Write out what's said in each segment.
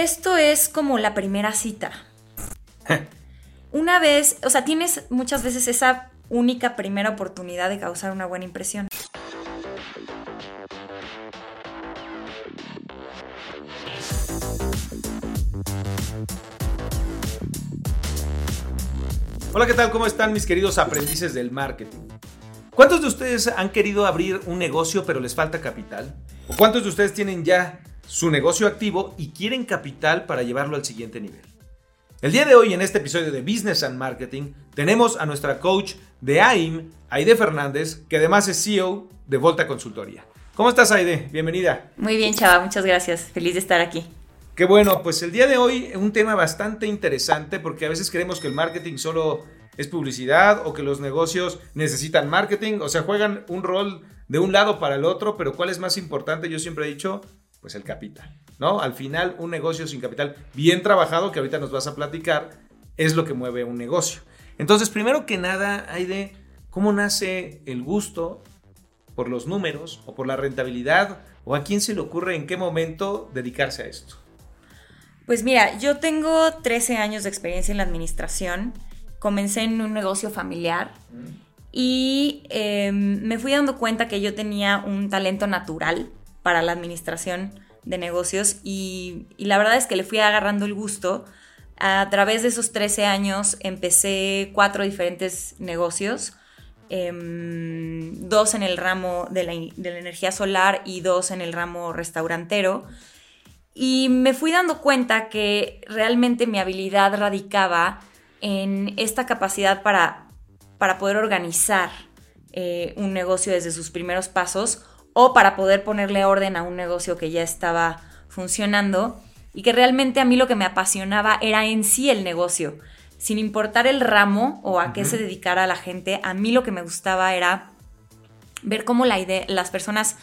esto es como la primera cita. Una vez, o sea, tienes muchas veces esa única primera oportunidad de causar una buena impresión. Hola, ¿qué tal? ¿Cómo están mis queridos aprendices del marketing? ¿Cuántos de ustedes han querido abrir un negocio pero les falta capital? ¿O cuántos de ustedes tienen ya su negocio activo y quieren capital para llevarlo al siguiente nivel? El día de hoy en este episodio de Business and Marketing tenemos a nuestra coach de AIM, Aide Fernández, que además es CEO de Volta Consultoría. ¿Cómo estás Aide? Bienvenida. Muy bien, Chava, muchas gracias. Feliz de estar aquí. Qué bueno, pues el día de hoy es un tema bastante interesante porque a veces creemos que el marketing solo es publicidad o que los negocios necesitan marketing, o sea, juegan un rol de un lado para el otro, pero ¿cuál es más importante? Yo siempre he dicho, pues el capital, ¿no? Al final, un negocio sin capital bien trabajado, que ahorita nos vas a platicar, es lo que mueve un negocio. Entonces, primero que nada, hay de cómo nace el gusto por los números o por la rentabilidad o a quién se le ocurre en qué momento dedicarse a esto. Pues mira, yo tengo 13 años de experiencia en la administración. Comencé en un negocio familiar y em, me fui dando cuenta que yo tenía un talento natural para la administración de negocios y, la verdad es que le fui agarrando el gusto. A través de esos 13 años empecé cuatro diferentes negocios, em, dos en el ramo de la, energía solar y dos en el ramo restaurantero. Y me fui dando cuenta que realmente mi habilidad radicaba en esta capacidad para, para poder organizar eh, un negocio desde sus primeros pasos o para poder ponerle orden a un negocio que ya estaba funcionando y que realmente a mí lo que me apasionaba era en sí el negocio. Sin importar el ramo o a qué se dedicara la gente, a mí lo que me gustaba era ver cómo la idea, las personas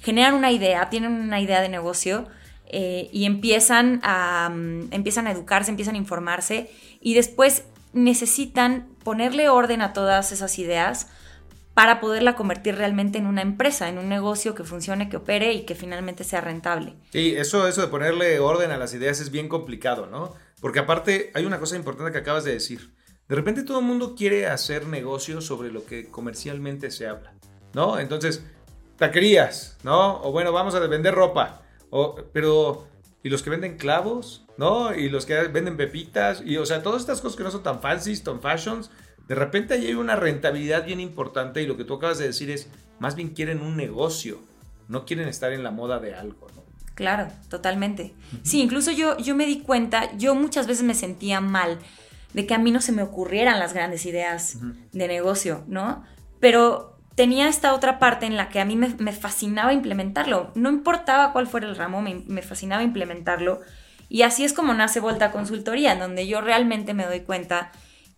generan una idea, tienen una idea de negocio, eh, y empiezan a, mm, empiezan a educarse, empiezan a informarse y después necesitan ponerle orden a todas esas ideas para poderla convertir realmente en una empresa, en un negocio que funcione, que opere y que finalmente sea rentable. Sí, eso, eso de ponerle orden a las ideas es bien complicado, ¿no? Porque aparte hay una cosa importante que acabas de decir. De repente todo el mundo quiere hacer negocios sobre lo que comercialmente se habla, ¿no? Entonces, taquerías, ¿no? O bueno, vamos a vender ropa pero, ¿y los que venden clavos? ¿No? Y los que venden pepitas. Y, o sea, todas estas cosas que no son tan fancy, tan fashions. De repente ahí hay una rentabilidad bien importante y lo que tú acabas de decir es, más bien quieren un negocio, no quieren estar en la moda de algo, ¿no? Claro, totalmente. Sí, incluso yo, yo me di cuenta, yo muchas veces me sentía mal de que a mí no se me ocurrieran las grandes ideas de negocio, ¿no? Pero tenía esta otra parte en la que a mí me, fascinaba implementarlo. No importaba cuál fuera el ramo, me, fascinaba implementarlo. Y así es como nace Volta Consultoría, en donde yo realmente me doy cuenta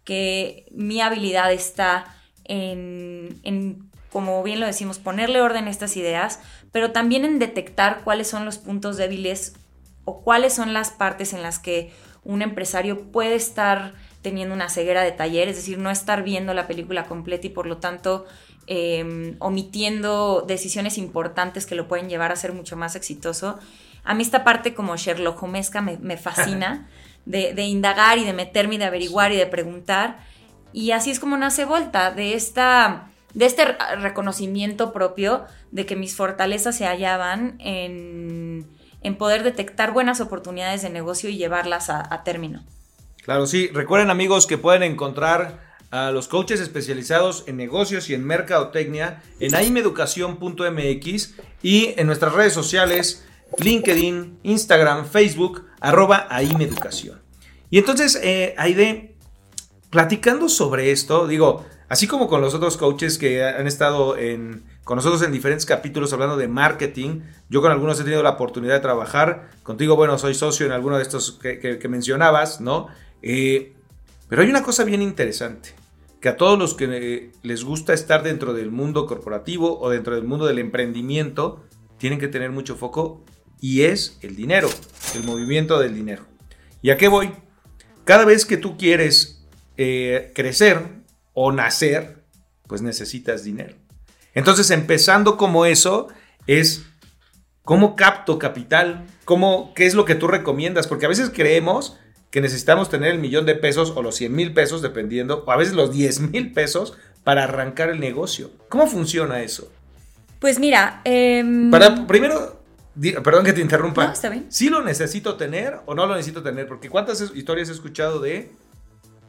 que mi habilidad está en, en, como bien lo decimos, ponerle orden a estas ideas, pero también en detectar cuáles son los puntos débiles o cuáles son las partes en las que un empresario puede estar teniendo una ceguera de taller, es decir, no estar viendo la película completa y por lo tanto Em, omitiendo decisiones importantes que lo pueden llevar a ser mucho más exitoso. A mí esta parte como Sherlock Holmesca me, fascina, de, indagar y de meterme y de averiguar y de preguntar. Y así es como nace Volta, de, esta, de este reconocimiento propio de que mis fortalezas se hallaban en, poder detectar buenas oportunidades de negocio y llevarlas a, a término. Claro, sí. Recuerden amigos que pueden encontrar a los coaches especializados en negocios y en mercadotecnia en aimeducación.mx y en nuestras redes sociales, LinkedIn, Instagram, Facebook, arroba aimeducación. Y entonces, eh, Aide, platicando sobre esto, digo, así como con los otros coaches que han estado con nosotros en diferentes capítulos hablando de marketing, yo con algunos he tenido la oportunidad de trabajar, contigo, bueno, soy socio en alguno de estos que, mencionabas, ¿no? Eh, pero hay una cosa bien interesante, que a todos los que eh, les gusta estar dentro del mundo corporativo o dentro del mundo del emprendimiento, tienen que tener mucho foco y es el dinero, el movimiento del dinero. ¿Y a qué voy? Cada vez que tú quieres eh, crecer o nacer, pues necesitas dinero. Entonces, empezando como eso, es ¿Cómo capto capital? ¿Cómo, ¿Qué es lo que tú recomiendas? Porque a veces creemos que necesitamos tener el millón de pesos o los 100 mil pesos, dependiendo, o a veces los 10 mil pesos para arrancar el negocio. ¿Cómo funciona eso? Pues mira, em, para primero, perdón que te interrumpa. No, está bien. ¿Sí lo necesito tener o no lo necesito tener? Porque cuántas historias he escuchado de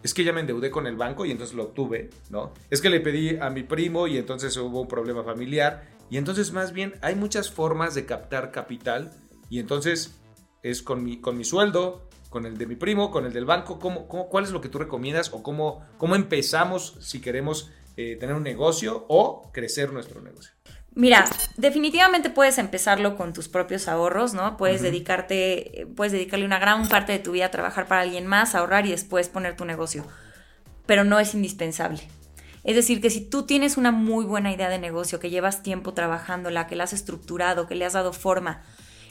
es que ya me endeudé con el banco y entonces lo obtuve, ¿no? Es que le pedí a mi primo y entonces hubo un problema familiar. Y entonces más bien hay muchas formas de captar capital y entonces es con mi, con mi sueldo, con el de mi primo, con el del banco, ¿cómo, cómo, cuál es lo que tú recomiendas o cómo, cómo empezamos si queremos eh, tener un negocio o crecer nuestro negocio? Mira, definitivamente puedes empezarlo con tus propios ahorros, ¿no? Puedes dedicarte, puedes dedicarle una gran parte de tu vida a trabajar para alguien más, ahorrar y después poner tu negocio. Pero no es indispensable. Es decir, que si tú tienes una muy buena idea de negocio, que llevas tiempo trabajándola, que la has estructurado, que le has dado forma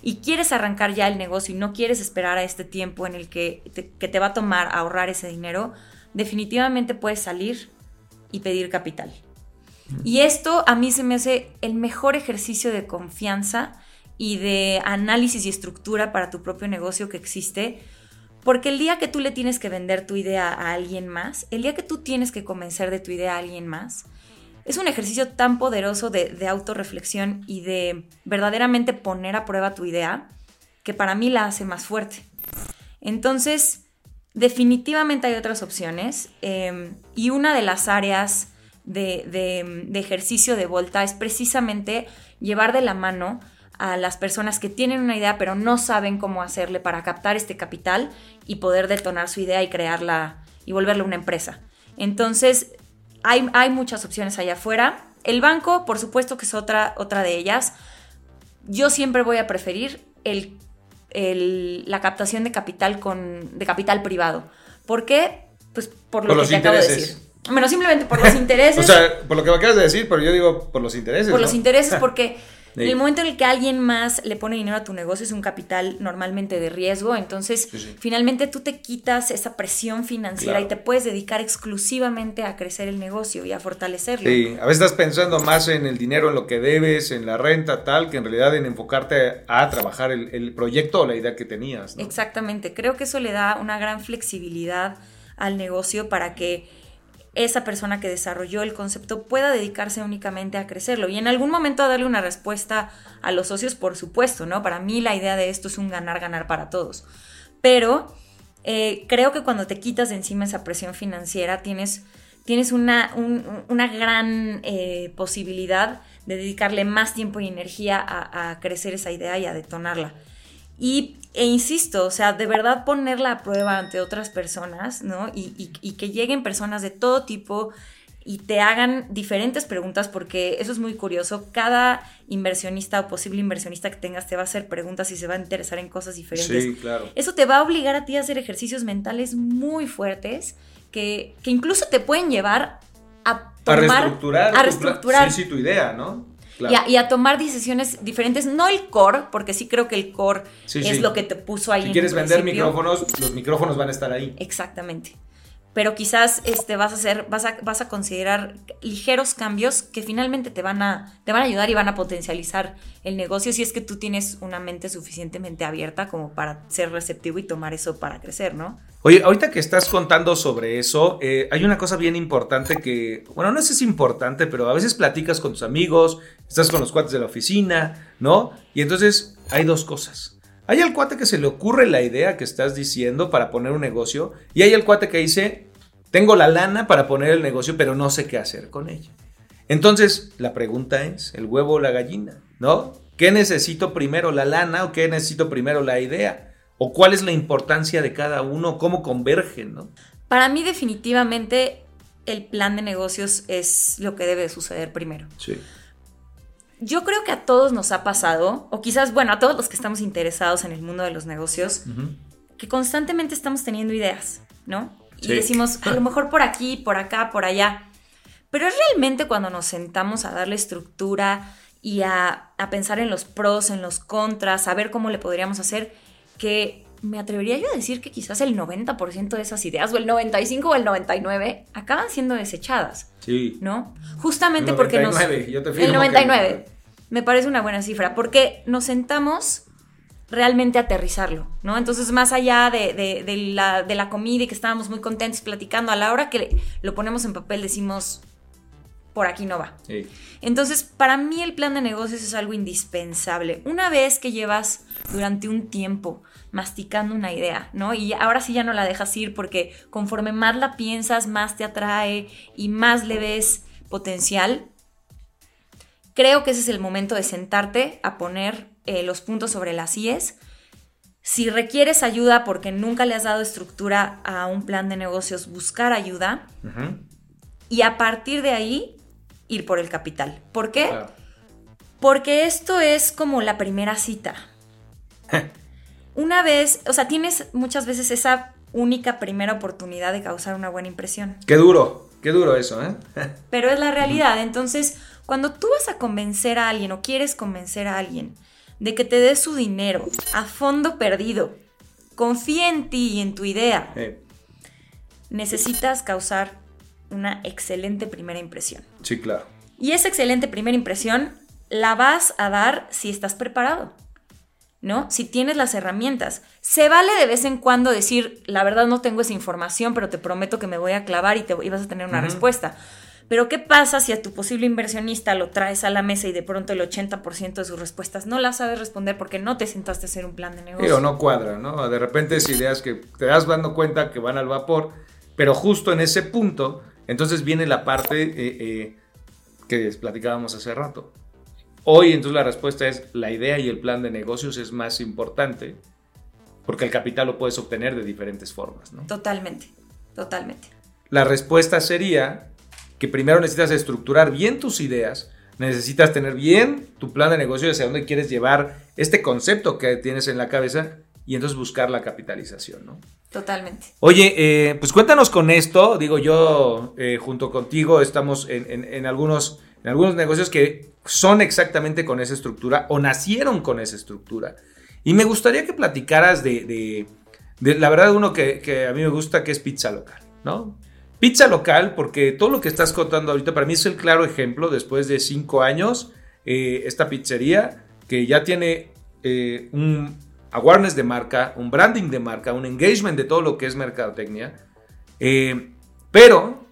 y quieres arrancar ya el negocio y no quieres esperar a este tiempo en el que te, que te va a tomar ahorrar ese dinero, definitivamente puedes salir y pedir capital. Y esto a mí se me hace el mejor ejercicio de confianza y de análisis y estructura para tu propio negocio que existe. Porque el día que tú le tienes que vender tu idea a alguien más, el día que tú tienes que convencer de tu idea a alguien más, es un ejercicio tan poderoso de, de autorreflexión y de verdaderamente poner a prueba tu idea que para mí la hace más fuerte. Entonces, definitivamente hay otras opciones eh, y una de las áreas de, ejercicio de Volta es precisamente llevar de la mano a las personas que tienen una idea pero no saben cómo hacerle para captar este capital y poder detonar su idea y crearla y volverla una empresa. Entonces, hay, hay muchas opciones allá afuera. El banco, por supuesto que es otra, otra de ellas. Yo siempre voy a preferir el, la captación de capital, con, de capital privado. ¿Por qué? Pues por lo que te acabo de decir. Bueno, simplemente por los intereses. o sea, por lo que me acabas de decir, pero yo digo por los intereses. Por los intereses, porque en el momento en el que alguien más le pone dinero a tu negocio es un capital normalmente de riesgo, entonces finalmente tú te quitas esa presión financiera y te puedes dedicar exclusivamente a crecer el negocio y a fortalecerlo. Sí, a veces estás pensando más en el dinero, en lo que debes, en la renta, tal, que en realidad en enfocarte a trabajar el, el proyecto o la idea que tenías. Exactamente, creo que eso le da una gran flexibilidad al negocio para que esa persona que desarrolló el concepto pueda dedicarse únicamente a crecerlo y en algún momento a darle una respuesta a los socios, por supuesto, ¿no? Para mí la idea de esto es un ganar-ganar para todos. Pero eh, creo que cuando te quitas de encima esa presión financiera, tienes, tienes una, una gran eh, posibilidad de dedicarle más tiempo y energía a crecer esa idea y a detonarla. Y, e insisto, o sea, de verdad ponerla a prueba ante otras personas, ¿no? Y, y, que lleguen personas de todo tipo y te hagan diferentes preguntas, porque eso es muy curioso. Cada inversionista o posible inversionista que tengas te va a hacer preguntas y se va a interesar en cosas diferentes. Sí, claro. Eso te va a obligar a ti a hacer ejercicios mentales muy fuertes que, que incluso te pueden llevar a tomar, a reestructurar, a reestructurar. sí, sí, tu idea, ¿no? Y, a, tomar decisiones diferentes. No el core, porque sí creo que el core es lo que te puso ahí. Si quieres vender micrófonos, los micrófonos van a estar ahí. Exactamente. Pero quizás este, vas, a hacer, vas, a, vas a considerar ligeros cambios que finalmente te van, a, te van a ayudar y van a potencializar el negocio si es que tú tienes una mente suficientemente abierta como para ser receptivo y tomar eso para crecer, ¿no? Oye, ahorita que estás contando sobre eso, eh, hay una cosa bien importante que, bueno, no sé si es importante, pero a veces platicas con tus amigos, estás con los cuates de la oficina, ¿no? Y entonces hay dos cosas. Hay el cuate que se le ocurre la idea que estás diciendo para poner un negocio y hay el cuate que dice, tengo la lana para poner el negocio, pero no sé qué hacer con ella. Entonces, la pregunta es, ¿el huevo o la gallina? ¿No? ¿Qué necesito primero, la lana o qué necesito primero, la idea? ¿O cuál es la importancia de cada uno? ¿Cómo convergen? ¿no? Para mí definitivamente el plan de negocios es lo que debe suceder primero. Sí. Yo creo que a todos nos ha pasado, o quizás, bueno, a todos los que estamos interesados en el mundo de los negocios, que constantemente estamos teniendo ideas, ¿no? Y decimos, a lo mejor por aquí, por acá, por allá. Pero es realmente cuando nos sentamos a darle estructura y a, a pensar en los pros, en los contras, a ver cómo le podríamos hacer, que me atrevería yo a decir que quizás el 90% de esas ideas, o el 95 o el 99, acaban siendo desechadas. Sí. ¿No? Justamente porque nos... Yo te el 99. me parece una buena cifra, porque nos sentamos realmente aterrizarlo, ¿no? Entonces, más allá de, la, de la comida y que estábamos muy contentos platicando, a la hora que lo ponemos en papel decimos, por aquí no va. Entonces, para mí el plan de negocios es algo indispensable. Una vez que llevas durante un tiempo masticando una idea, ¿no? Y ahora sí ya no la dejas ir porque conforme más la piensas, más te atrae y más le ves potencial. Creo que ese es el momento de sentarte a poner eh, los puntos sobre las IES. Si requieres ayuda porque nunca le has dado estructura a un plan de negocios, buscar ayuda. Y a partir de ahí, ir por el capital. ¿Por qué? Porque esto es como la primera cita. una vez, o sea, tienes muchas veces esa única primera oportunidad de causar una buena impresión. Qué duro, qué duro eso, ¿eh? Pero es la realidad. Entonces, cuando tú vas a convencer a alguien o quieres convencer a alguien de que te dé su dinero a fondo perdido, confía en ti y en tu idea, necesitas causar una excelente primera impresión. Sí, claro. Y esa excelente primera impresión la vas a dar si estás preparado, ¿no? Si tienes las herramientas. Se vale de vez en cuando decir, la verdad no tengo esa información, pero te prometo que me voy a clavar y, te, vas a tener una respuesta. Pero ¿qué pasa si a tu posible inversionista lo traes a la mesa y de pronto el 80% de sus respuestas no las sabes responder porque no te sentaste a hacer un plan de negocio? Pero no cuadra, ¿no? De repente es ideas que te das dando cuenta que van al vapor, pero justo en ese punto entonces viene la parte eh, eh, que platicábamos hace rato. Hoy entonces la respuesta es la idea y el plan de negocios es más importante porque el capital lo puedes obtener de diferentes formas. ¿no? Totalmente, totalmente. La respuesta sería que primero necesitas estructurar bien tus ideas, necesitas tener bien tu plan de negocio hacia dónde quieres llevar este concepto que tienes en la cabeza y entonces buscar la capitalización. ¿no? Totalmente. Oye, eh, pues cuéntanos con esto. Digo, yo eh, junto contigo estamos en, algunos, en algunos negocios que son exactamente con esa estructura o nacieron con esa estructura. Y me gustaría que platicaras de, la verdad, uno que, a mí me gusta, que es pizza local, ¿no? Pizza local, porque todo lo que estás contando ahorita para mí es el claro ejemplo, después de cinco años, eh, esta pizzería que ya tiene un awareness de marca, un branding de marca, un engagement de todo lo que es mercadotecnia. Eh, pero,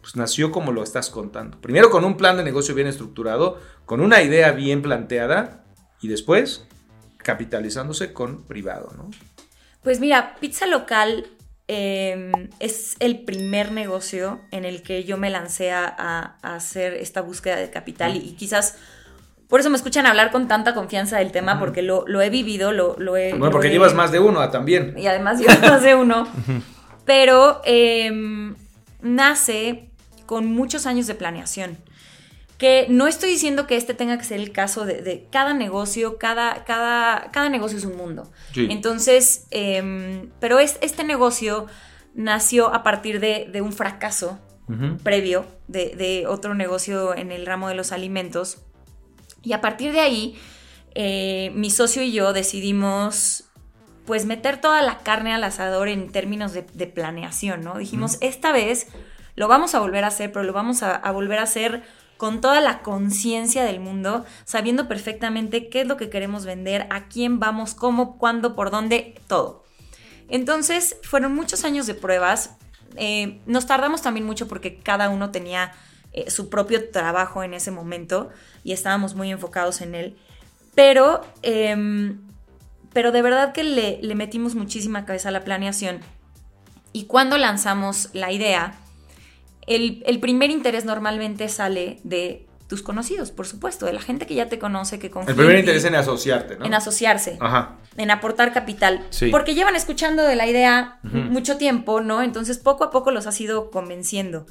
pues nació como lo estás contando. Primero con un plan de negocio bien estructurado, con una idea bien planteada y después capitalizándose con privado, ¿no? Pues mira, pizza local em, es el primer negocio en el que yo me lancé a, hacer esta búsqueda de capital y quizás por eso me escuchan hablar con tanta confianza del tema, porque lo, he vivido, lo, lo he... Bueno, porque llevas más de uno también. Y además llevas más de uno. Pero em, nace con muchos años de planeación. Que no estoy diciendo que este tenga que ser el caso de, cada negocio, cada, cada, cada, negocio es un mundo. Entonces, em, pero es, este negocio nació a partir de, un fracaso previo de, de otro negocio en el ramo de los alimentos y a partir de ahí, eh, mi socio y yo decidimos pues meter toda la carne al asador en términos de, planeación, ¿no? Dijimos, esta vez lo vamos a volver a hacer, pero lo vamos a, volver a hacer con toda la conciencia del mundo, sabiendo perfectamente qué es lo que queremos vender, a quién vamos, cómo, cuándo, por dónde, todo. Entonces, fueron muchos años de pruebas. Eh, nos tardamos también mucho porque cada uno tenía eh, su propio trabajo en ese momento y estábamos muy enfocados en él. Pero, em, pero de verdad que le, le metimos muchísima cabeza a la planeación. Y cuando lanzamos la idea, el, el, primer interés normalmente sale de tus conocidos, por supuesto, de la gente que ya te conoce, que confía. El primer interés en asociarte, ¿no? En asociarse. Ajá. En aportar capital. Sí. Porque llevan escuchando de la idea mucho tiempo, ¿no? Entonces poco a poco los has ido convenciendo.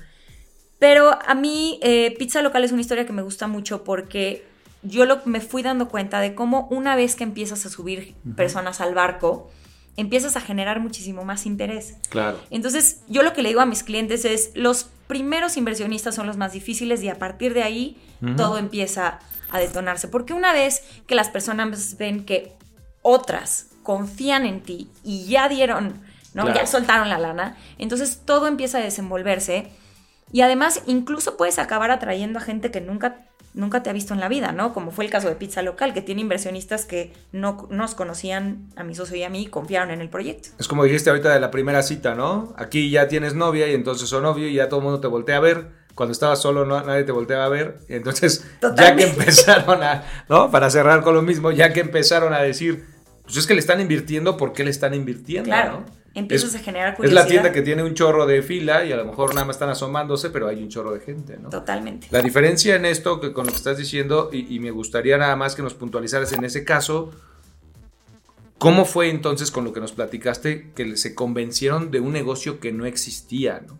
Pero a mí eh, Pizza Local es una historia que me gusta mucho porque yo lo, me fui dando cuenta de cómo una vez que empiezas a subir personas al barco, empiezas a generar muchísimo más interés. Claro. Entonces, yo lo que le digo a mis clientes es, los primeros inversionistas son los más difíciles y a partir de ahí todo empieza a detonarse. Porque una vez que las personas ven que otras confían en ti y ya dieron, ¿no? Ya soltaron la lana, entonces todo empieza a desenvolverse y además incluso puedes acabar atrayendo a gente que nunca nunca te ha visto en la vida, ¿no? Como fue el caso de Pizza Local, que tiene inversionistas que no nos conocían a mi socio y a mí y confiaron en el proyecto. Es como dijiste ahorita de la primera cita, ¿no? Aquí ya tienes novia y entonces o novio y ya todo el mundo te voltea a ver. Cuando estabas solo no, nadie te volteaba a ver. Y entonces, ya que empezaron a, ¿no? Para cerrar con lo mismo, ya que empezaron a decir, pues es que le están invirtiendo, ¿por qué le están invirtiendo? Claro. Empiezas a generar curiosidad. Es la tienda que tiene un chorro de fila y a lo mejor nada más están asomándose, pero hay un chorro de gente, ¿no? Totalmente. La diferencia en esto, que con lo que estás diciendo, y, y me gustaría nada más que nos puntualizaras en ese caso, ¿cómo fue entonces con lo que nos platicaste que se convencieron de un negocio que no existía, ¿no?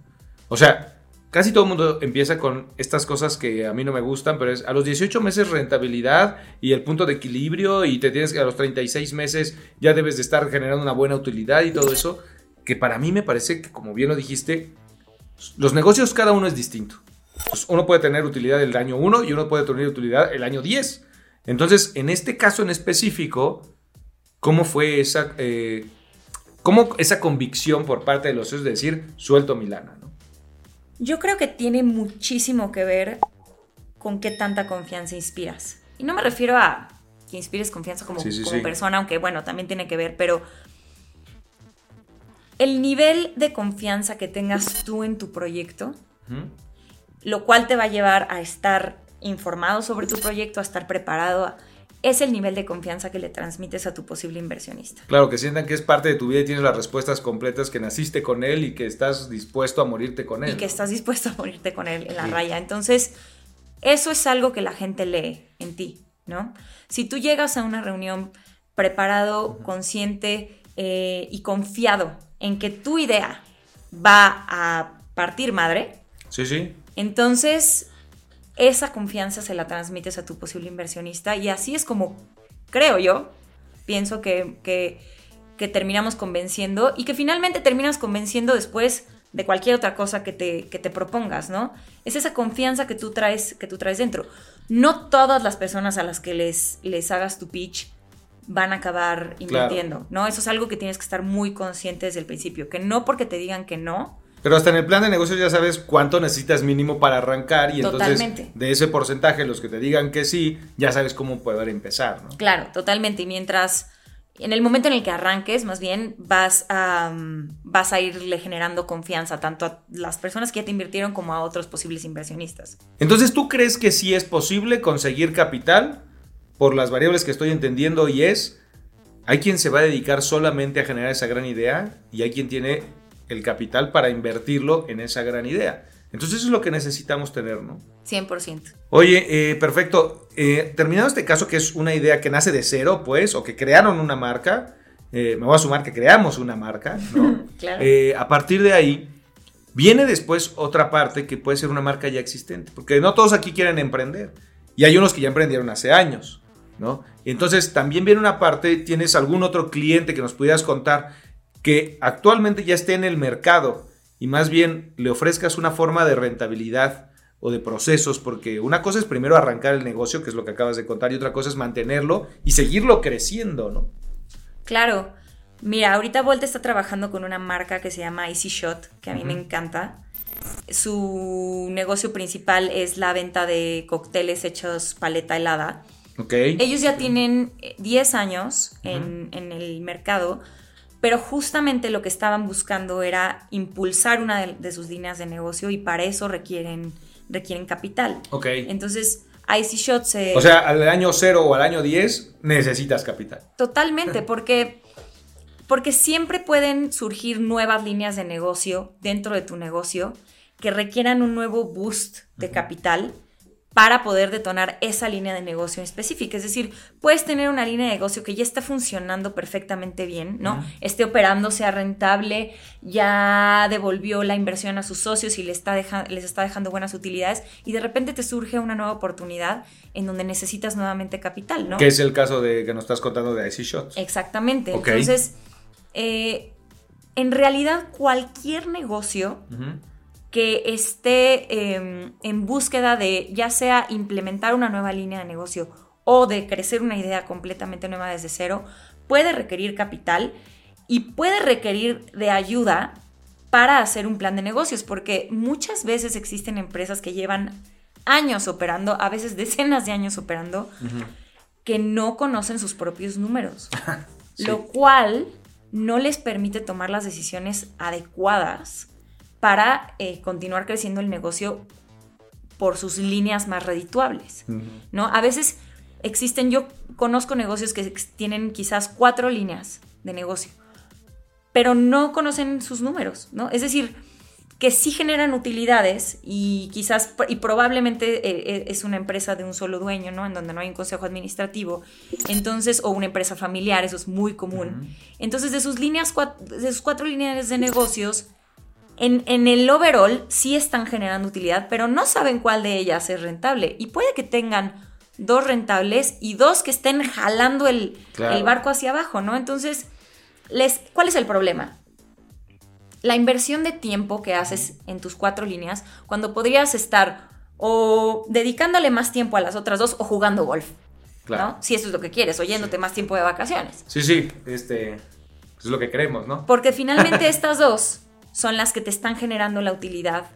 O sea, casi todo el mundo empieza con estas cosas que a mí no me gustan, pero es a los 18 meses rentabilidad y el punto de equilibrio y te tienes que a los 36 meses ya debes de estar generando una buena utilidad y todo eso, que para mí me parece que como bien lo dijiste, los negocios cada uno es distinto. Pues, uno puede tener utilidad el año 1 y uno puede tener utilidad el año 10. Entonces, en este caso en específico, ¿cómo fue esa, eh, cómo esa convicción por parte de los socios de decir, suelto mi lana? Yo creo que tiene muchísimo que ver con qué tanta confianza inspiras. Y no me refiero a que inspires confianza como, persona, aunque bueno, también tiene que ver, pero el nivel de confianza que tengas tú en tu proyecto, lo cual te va a llevar a estar informado sobre tu proyecto, a estar preparado, es el nivel de confianza que le transmites a tu posible inversionista. Claro, que sientan que es parte de tu vida y tienes las respuestas completas, que naciste con él y que estás dispuesto a morirte con él. Y que estás dispuesto a morirte con él en la raya. Entonces, eso es algo que la gente lee en ti, ¿no? Si tú llegas a una reunión preparado, consciente eh, y confiado en que tu idea va a partir madre, sí, sí. entonces esa confianza se la transmites a tu posible inversionista y así es como, creo yo, pienso que, que, terminamos convenciendo y que finalmente terminas convenciendo después de cualquier otra cosa que te, que te propongas, ¿no? Es esa confianza que tú traes, que tú traes dentro. No todas las personas a las que les, les hagas tu pitch van a acabar invirtiendo, ¿no? Eso es algo que tienes que estar muy consciente desde el principio, que no porque te digan que no, pero hasta en el plan de negocios ya sabes cuánto necesitas mínimo para arrancar y entonces de ese porcentaje, los que te digan que sí, ya sabes cómo poder empezar, ¿no? Claro, totalmente. Y mientras, en el momento en el que arranques, más bien vas a, vas a irle generando confianza tanto a las personas que ya te invirtieron como a otros posibles inversionistas. Entonces, ¿tú crees que sí es posible conseguir capital por las variables que estoy entendiendo y es, hay quien se va a dedicar solamente a generar esa gran idea y hay quien tiene el capital para invertirlo en esa gran idea. Entonces eso es lo que necesitamos tener, ¿no? 100%. Oye, eh, perfecto. Eh, terminado este caso, que es una idea que nace de cero, pues, o que crearon una marca, eh, me voy a sumar que creamos una marca, ¿no? claro. a partir de ahí, viene después otra parte que puede ser una marca ya existente, porque no todos aquí quieren emprender. Y hay unos que ya emprendieron hace años, ¿no? Y entonces también viene una parte, tienes algún otro cliente que nos pudieras contar que actualmente ya esté en el mercado y más bien le ofrezcas una forma de rentabilidad o de procesos, porque una cosa es primero arrancar el negocio, que es lo que acabas de contar, y otra cosa es mantenerlo y seguirlo creciendo, ¿no? Claro. Mira, ahorita Volta está trabajando con una marca que se llama Easy Shot, que a mí me encanta. Su negocio principal es la venta de cócteles hechos paleta helada. Okay. Ellos ya tienen 10 años en, en el mercado pero justamente lo que estaban buscando era impulsar una de, sus líneas de negocio y para eso requieren, requieren capital. Ok. Entonces, Icy Shot se... O sea, al año 0 o al año 10 necesitas capital. Totalmente, porque, porque siempre pueden surgir nuevas líneas de negocio dentro de tu negocio que requieran un nuevo boost de capital para poder detonar esa línea de negocio específica. Es decir, puedes tener una línea de negocio que ya está funcionando perfectamente bien, ¿no? Esté operando, sea rentable, ya devolvió la inversión a sus socios y les está, les está dejando buenas utilidades y de repente te surge una nueva oportunidad en donde necesitas nuevamente capital, ¿no? Que es el caso de que nos estás contando de Icy Shots. Exactamente. Entonces, eh, en realidad cualquier negocio que esté em, en búsqueda de ya sea implementar una nueva línea de negocio o de crecer una idea completamente nueva desde cero, puede requerir capital y puede requerir de ayuda para hacer un plan de negocios, porque muchas veces existen empresas que llevan años operando, a veces decenas de años operando, que no conocen sus propios números. Lo cual no les permite tomar las decisiones adecuadas para eh, continuar creciendo el negocio por sus líneas más redituables, ¿no? A veces existen, yo conozco negocios que tienen quizás cuatro líneas de negocio, pero no conocen sus números, ¿no? Es decir, que sí generan utilidades y quizás, y probablemente eh, eh, es una empresa de un solo dueño, ¿no? En donde no hay un consejo administrativo, entonces, o una empresa familiar, eso es muy común. Entonces, de sus líneas, de sus cuatro líneas de negocios, en, el overall sí están generando utilidad, pero no saben cuál de ellas es rentable. Y puede que tengan dos rentables y dos que estén jalando el, el barco hacia abajo, ¿no? Entonces, les, ¿cuál es el problema? La inversión de tiempo que haces en tus cuatro líneas, cuando podrías estar o dedicándole más tiempo a las otras dos o jugando golf. Claro. ¿no? Si eso es lo que quieres, oyéndote más tiempo de vacaciones. Sí, sí, este es lo que queremos, ¿no? Porque finalmente estas dos son las que te están generando la utilidad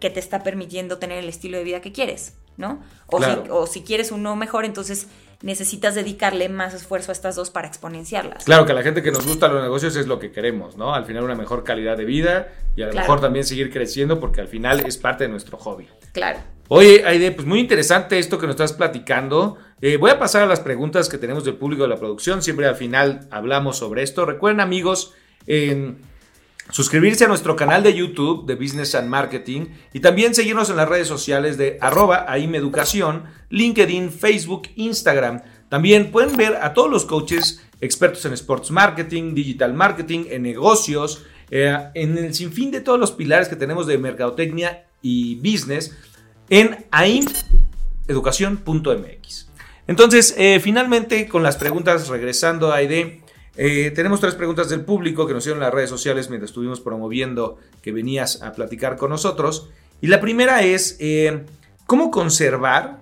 que te está permitiendo tener el estilo de vida que quieres, ¿no? O, si, o si quieres uno mejor, entonces necesitas dedicarle más esfuerzo a estas dos para exponenciarlas. Claro, que a la gente que nos gusta los negocios es lo que queremos, ¿no? Al final una mejor calidad de vida y a lo mejor también seguir creciendo porque al final es parte de nuestro hobby. Claro. Oye, Aide, pues muy interesante esto que nos estás platicando. Eh, voy a pasar a las preguntas que tenemos del público de la producción. Siempre al final hablamos sobre esto. Recuerden, amigos, en suscribirse a nuestro canal de YouTube de Business and Marketing y también seguirnos en las redes sociales de arroba Educación, LinkedIn, Facebook, Instagram. También pueden ver a todos los coaches expertos en sports marketing, digital marketing, en negocios, eh, en el sinfín de todos los pilares que tenemos de mercadotecnia y business en aimeducación.mx. Entonces, eh, finalmente, con las preguntas, regresando a Aide, eh, tenemos tres preguntas del público que nos hicieron en las redes sociales mientras estuvimos promoviendo que venías a platicar con nosotros. Y la primera es, eh, ¿cómo conservar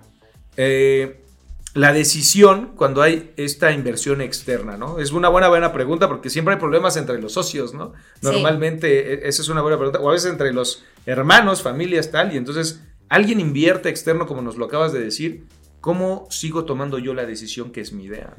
eh, la decisión cuando hay esta inversión externa? ¿no? Es una buena, buena pregunta porque siempre hay problemas entre los socios, ¿no? Normalmente e, esa es una buena pregunta. O a veces entre los hermanos, familias, tal. Y entonces alguien invierte externo, como nos lo acabas de decir. ¿Cómo sigo tomando yo la decisión que es mi idea?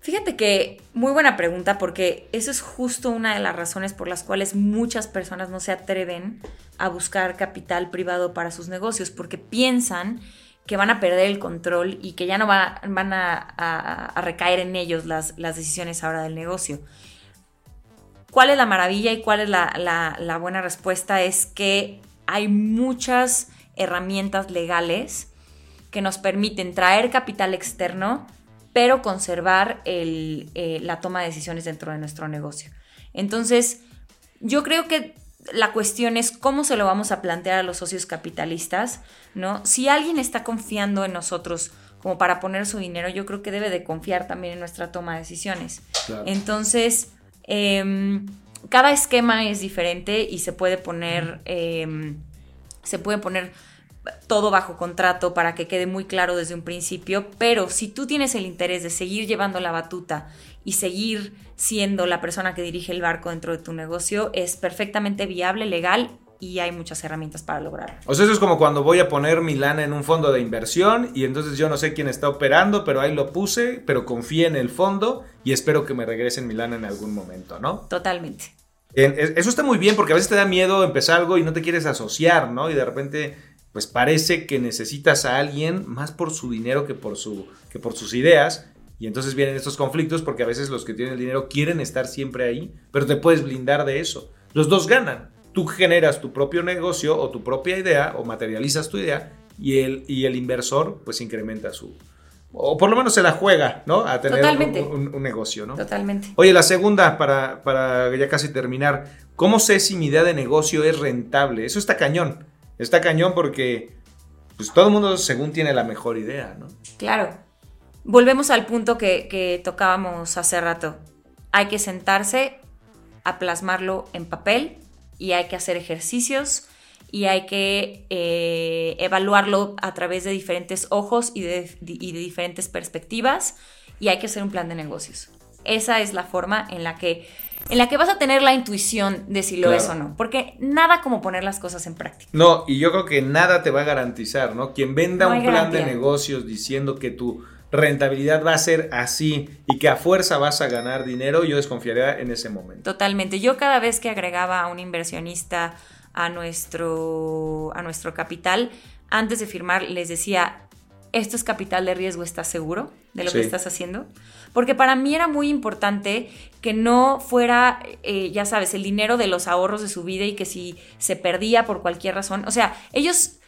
Fíjate que muy buena pregunta porque eso es justo una de las razones por las cuales muchas personas no se atreven a buscar capital privado para sus negocios porque piensan que van a perder el control y que ya no van a, recaer en ellos las, decisiones ahora del negocio. ¿Cuál es la maravilla y cuál es la, la buena respuesta? Es que hay muchas herramientas legales que nos permiten traer capital externo pero conservar eh, la toma de decisiones dentro de nuestro negocio. Entonces, yo creo que la cuestión es cómo se lo vamos a plantear a los socios capitalistas, ¿no? Si alguien está confiando en nosotros como para poner su dinero, yo creo que debe de confiar también en nuestra toma de decisiones. Entonces, em, cada esquema es diferente y se puede poner, em, se puede poner todo bajo contrato para que quede muy claro desde un principio, pero si tú tienes el interés de seguir llevando la batuta y seguir siendo la persona que dirige el barco dentro de tu negocio, es perfectamente viable, legal y hay muchas herramientas para lograrlo. O sea, eso es como cuando voy a poner mi lana en un fondo de inversión y entonces yo no sé quién está operando, pero ahí lo puse, pero confíe en el fondo y espero que me regresen mi lana en algún momento, ¿no? Totalmente. Eso está muy bien porque a veces te da miedo empezar algo y no te quieres asociar, ¿no? Y de repente pues parece que necesitas a alguien más por su dinero que por, su, que por sus ideas. Y entonces vienen estos conflictos porque a veces los que tienen el dinero quieren estar siempre ahí, pero te puedes blindar de eso. Los dos ganan. Tú generas tu propio negocio o tu propia idea o materializas tu idea y el, y el inversor pues incrementa su... O por lo menos se la juega, ¿no? A tener un, un, negocio, ¿no? Totalmente. Oye, la segunda, para, para ya casi terminar, ¿cómo sé si mi idea de negocio es rentable? Eso está cañón está cañón porque pues todo el mundo según tiene la mejor idea, ¿no? Claro. Volvemos al punto que, tocábamos hace rato. Hay que sentarse a plasmarlo en papel y hay que hacer ejercicios y hay que eh, evaluarlo a través de diferentes ojos y de, y de, diferentes perspectivas y hay que hacer un plan de negocios. Esa es la forma en la que en la que vas a tener la intuición de si lo Claro. es o no, porque nada como poner las cosas en práctica. No, y yo creo que nada te va a garantizar, ¿no? Quien venda No un plan de negocios diciendo que tu rentabilidad va a ser así y que a fuerza vas a ganar dinero, yo desconfiaría en ese momento. Totalmente. Yo cada vez que agregaba a un inversionista a nuestro, a nuestro capital, antes de firmar les decía, ¿esto es capital de riesgo? ¿Estás seguro de lo que estás haciendo? Porque para mí era muy importante que no fuera, eh, ya sabes, el dinero de los ahorros de su vida y que si se perdía por cualquier razón, o sea, ellos,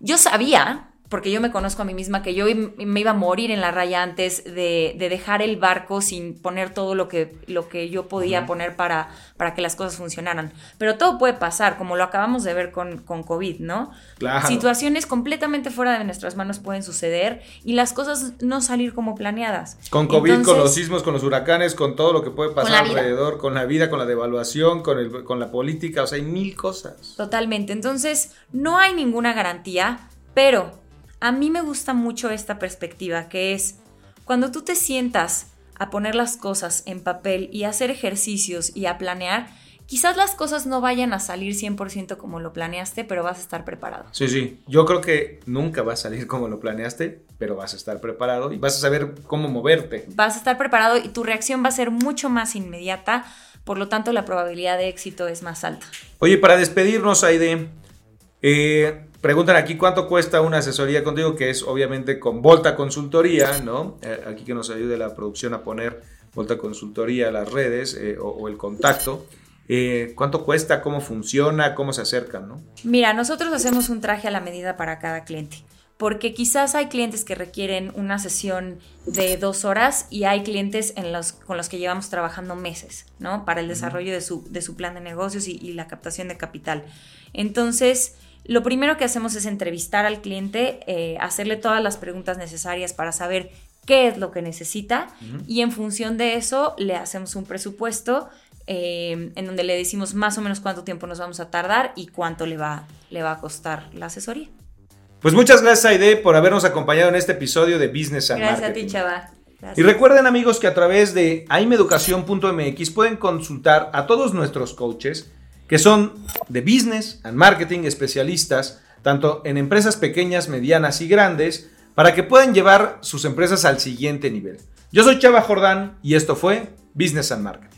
yo sabía, porque yo me conozco a mí misma, que yo me iba a morir en la raya antes de, de dejar el barco sin poner todo lo que, lo que yo podía poner para, para que las cosas funcionaran. Pero todo puede pasar, como lo acabamos de ver con, con COVID, ¿no? Claro. Situaciones completamente fuera de nuestras manos pueden suceder y las cosas no salir como planeadas. Con COVID, con los sismos, con los huracanes, con todo lo que puede pasar alrededor, con la vida, con la devaluación, con, el, con la política, o sea, hay mil cosas. Totalmente. Entonces, no hay ninguna garantía, pero a mí me gusta mucho esta perspectiva, que es cuando tú te sientas a poner las cosas en papel y a hacer ejercicios y a planear, quizás las cosas no vayan a salir 100% como lo planeaste, pero vas a estar preparado. Sí, sí. Yo creo que nunca va a salir como lo planeaste, pero vas a estar preparado y vas a saber cómo moverte. Vas a estar preparado y tu reacción va a ser mucho más inmediata, por lo tanto la probabilidad de éxito es más alta. Oye, para despedirnos, Aide, eh, preguntan aquí cuánto cuesta una asesoría contigo, que es obviamente con Volta Consultoría, ¿no? Eh, aquí que nos ayude la producción a poner Volta Consultoría a las redes eh, o, o el contacto. Eh, ¿Cuánto cuesta? ¿Cómo funciona? ¿Cómo se acercan? ¿no? Mira, nosotros hacemos un traje a la medida para cada cliente, porque quizás hay clientes que requieren una sesión de dos horas y hay clientes en los, con los que llevamos trabajando meses, ¿no? Para el desarrollo de su, de su plan de negocios y, y la captación de capital. Entonces, lo primero que hacemos es entrevistar al cliente, eh, hacerle todas las preguntas necesarias para saber qué es lo que necesita y en función de eso le hacemos un presupuesto eh, en donde le decimos más o menos cuánto tiempo nos vamos a tardar y cuánto le va, le va a costar la asesoría. Pues muchas gracias, Aide, por habernos acompañado en este episodio de Business and Gracias a ti, Chava. Gracias. Y recuerden amigos que a través de aimeducación.mx pueden consultar a todos nuestros coaches que son de business and marketing especialistas tanto en empresas pequeñas, medianas y grandes para que puedan llevar sus empresas al siguiente nivel. Yo soy Chava Jordán y esto fue Business and Marketing.